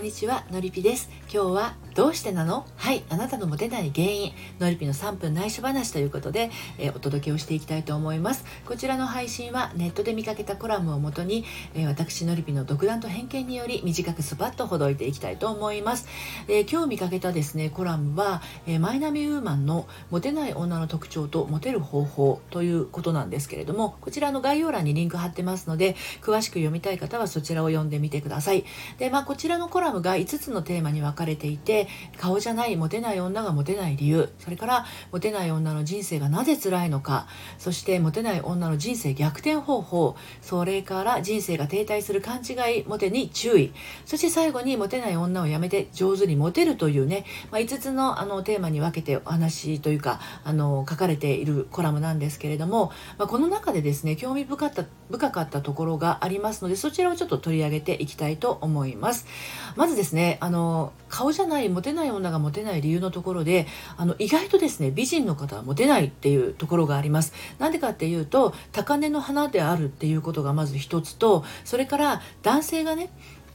んにちはのりぴです。今日はどうしてなの？はいあなたのモテない原因のりぴの3分内緒話ということで、えー、お届けをしていきたいと思います。こちらの配信はネットで見かけたコラムをもとに、えー、私のりぴの独断と偏見により短くスパッとほどいていきたいと思います、えー、今日見かけたですねコラムは、えマイナビウーマンのモテない女の特徴とモテる方法ということなんですけれどもこちらの概要欄にリンク貼ってますので詳しく読みたい方はそちらを読んでみてください。でまあこちらのコラムが5つのテーマに分かれていて顔じゃないモテない女がモテない理由それからモテない女の人生がなぜ辛いのかそしてモテない女の人生逆転方法それから人生が停滞する勘違いモテに注意そして最後にモテない女をやめて上手にモテるというね、まあ、5つのあのテーマに分けてお話というかあの書かれているコラムなんですけれども、まあ、この中でですね興味深かった深かったところがありますのでそちらをちょっと取り上げていきたいと思います。まずですねあの顔じゃないモテない女がモテない理由のところであの意外とですね美人の方はモテないっていうところがあります。なんでかっていうと高嶺の花であるっていうことがまず一つとそれから男性がね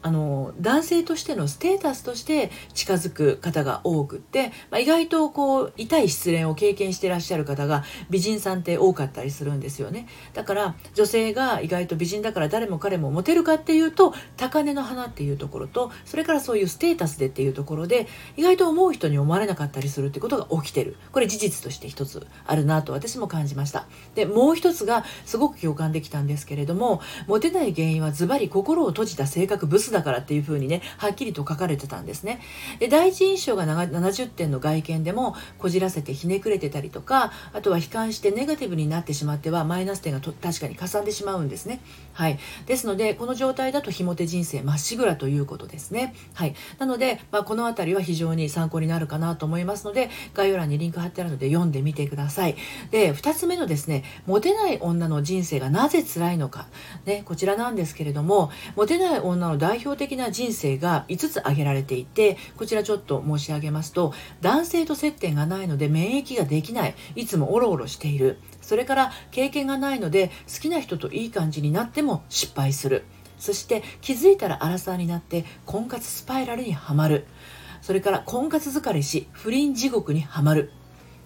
あの男性としてのステータスとして近づく方が多くって、まあ、意外とこう痛い失恋を経験してらっしゃる方が美人さんって多かったりするんですよね。だから女性が意外と美人だから誰も彼もモテるかっていうと高嶺の花っていうところとそれからそういうステータスでっていうところで意外と思う人に思われなかったりするってことが起きてる。これ事実として一つあるなと私も感じました。でもう一つがすごく共感できたんですけれどもモテない原因はズバリ心を閉じた性格ブスだからっていうふうにねはっきりと書かれてたんですね。で第一印象が70点の外見でもこじらせてひねくれてたりとかあとは悲観してネガティブになってしまってはマイナス点がと確かにかさんでしまうんですね。はい。ですのでこの状態だとひも手人生まっしぐらということですね。はい。なので、まあ、この辺りは非常に参考になるかなと思いますので概要欄にリンク貼ってあるので読んでみてください。で2つ目のですねモテない女の人生がなぜ辛いのか。ねこちらなんですけれどもモテない女の代表的な人生が5つ挙げられていてこちらちょっと申し上げますと男性と接点がないので免疫ができない。いつもオロオロしている。それから経験がないので好きな人といい感じになっても失敗する。そして気づいたらアラサーになって婚活スパイラルにはまる。それから婚活疲れし不倫地獄にはまる。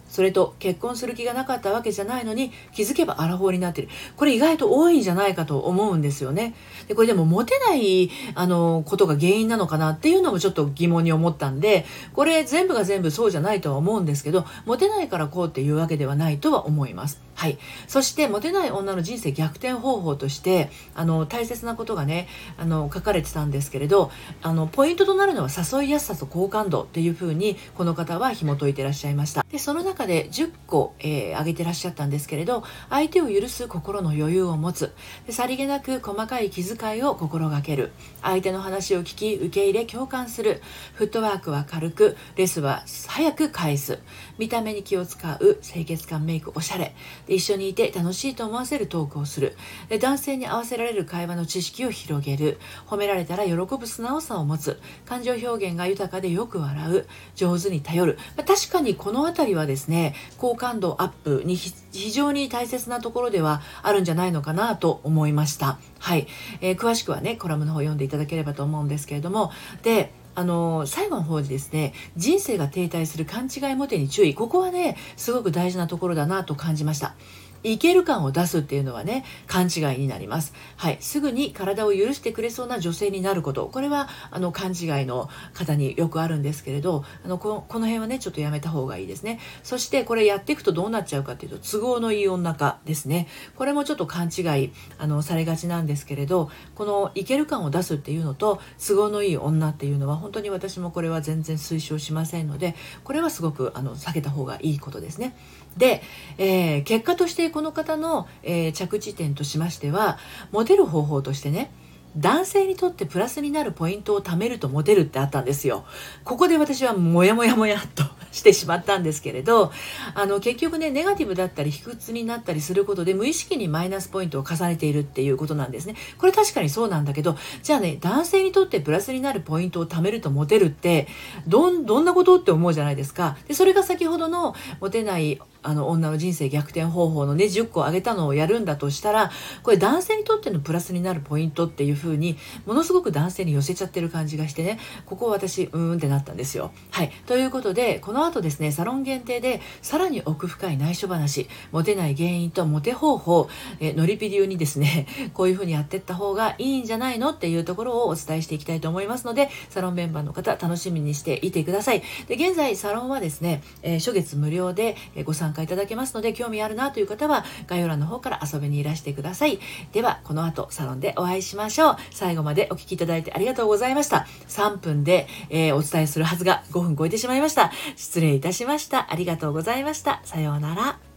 それと結婚する気がなかったわけじゃないのに気づけばアラフォーになってる。これ意外と多いんじゃないかと思うんですよね。でこれでもモテないあのことが原因なのかなっていうのもちょっと疑問に思ったんでこれ全部が全部そうじゃないとは思うんですけどモテないからこうっていうわけではないとは思います。はい。そしてモテない女の人生逆転方法としてあの大切なことがねあの書かれてたんですけれどあのポイントとなるのは誘いやすさと好感度っていうふうにこの方は紐解いてらっしゃいました。でその中で10個、えー、挙げてらっしゃったんですけれど相手を許す心の余裕を持つ。でさりげなく細かい気遣いを心がける。相手の話を聞き受け入れ共感する。フットワークは軽くレスは早く返す。見た目に気を使う。清潔感メイクおしゃれ。一緒にいて楽しいと思わせるトークをする。男性に合わせられる会話の知識を広げる。褒められたら喜ぶ素直さを持つ。感情表現が豊かでよく笑う。上手に頼る、まあ、確かにこの辺りはですね好感度アップに非常に大切なところではあるんじゃないのかなと思いました。はい、えー、詳しくはねコラムの方を読んでいただければと思うんですけれども。であの最後の方にですね人生が停滞する勘違いモテに注意。ここはねすごく大事なところだなと感じました。いける感を出すっていうのはね勘違いになります。はい。すぐに体を許してくれそうな女性になること。これはあの勘違いの方によくあるんですけれどあのこのこの辺はねちょっとやめた方がいいですね。そしてこれやっていくとどうなっちゃうかっていうと都合のいい女化ですね。これもちょっと勘違いあのされがちなんですけれどこのいける感を出すっていうのと都合のいい女っていうのは本当に私もこれは全然推奨しませんのでこれはすごくあの避けた方がいいことですね。で、えー、結果としてこの方の、えー、着地点としましてはモテる方法としてね男性にとってプラスになるポイントを貯めるとモテるってあったんですよ。ここで私はモヤモヤモヤっとしてしまったんですけれど、あの結局ね、ネガティブだったり卑屈になったりすることで無意識にマイナスポイントを重ねているっていうことなんですね。これ確かにそうなんだけど、じゃあね、男性にとってプラスになるポイントを貯めるとモテるって、どん、どんなことって思うじゃないですか。で、それが先ほどのモテないあの女の人生逆転方法のね10個挙げたのをやるんだとしたらこれ男性にとってのプラスになるポイントっていう風にものすごく男性に寄せちゃってる感じがしてねここ私うーんってなったんですよ。はいということでこの後ですねサロン限定でさらに奥深い内緒話モテない原因とモテ方法えノリピ流にですねこういう風にやってった方がいいんじゃないのっていうところをお伝えしていきたいと思いますのでサロンメンバーの方楽しみにしていてください。で現在サロンはですね、えー、初月無料でご参加いただけますので興味あるなという方は概要欄の方から遊びにいらしてください。ではこの後サロンでお会いしましょう。最後までお聴きいただいてありがとうございました。3分で、えー、お伝えするはずが5分超えてしまいました。失礼いたしました。ありがとうございました。さようなら。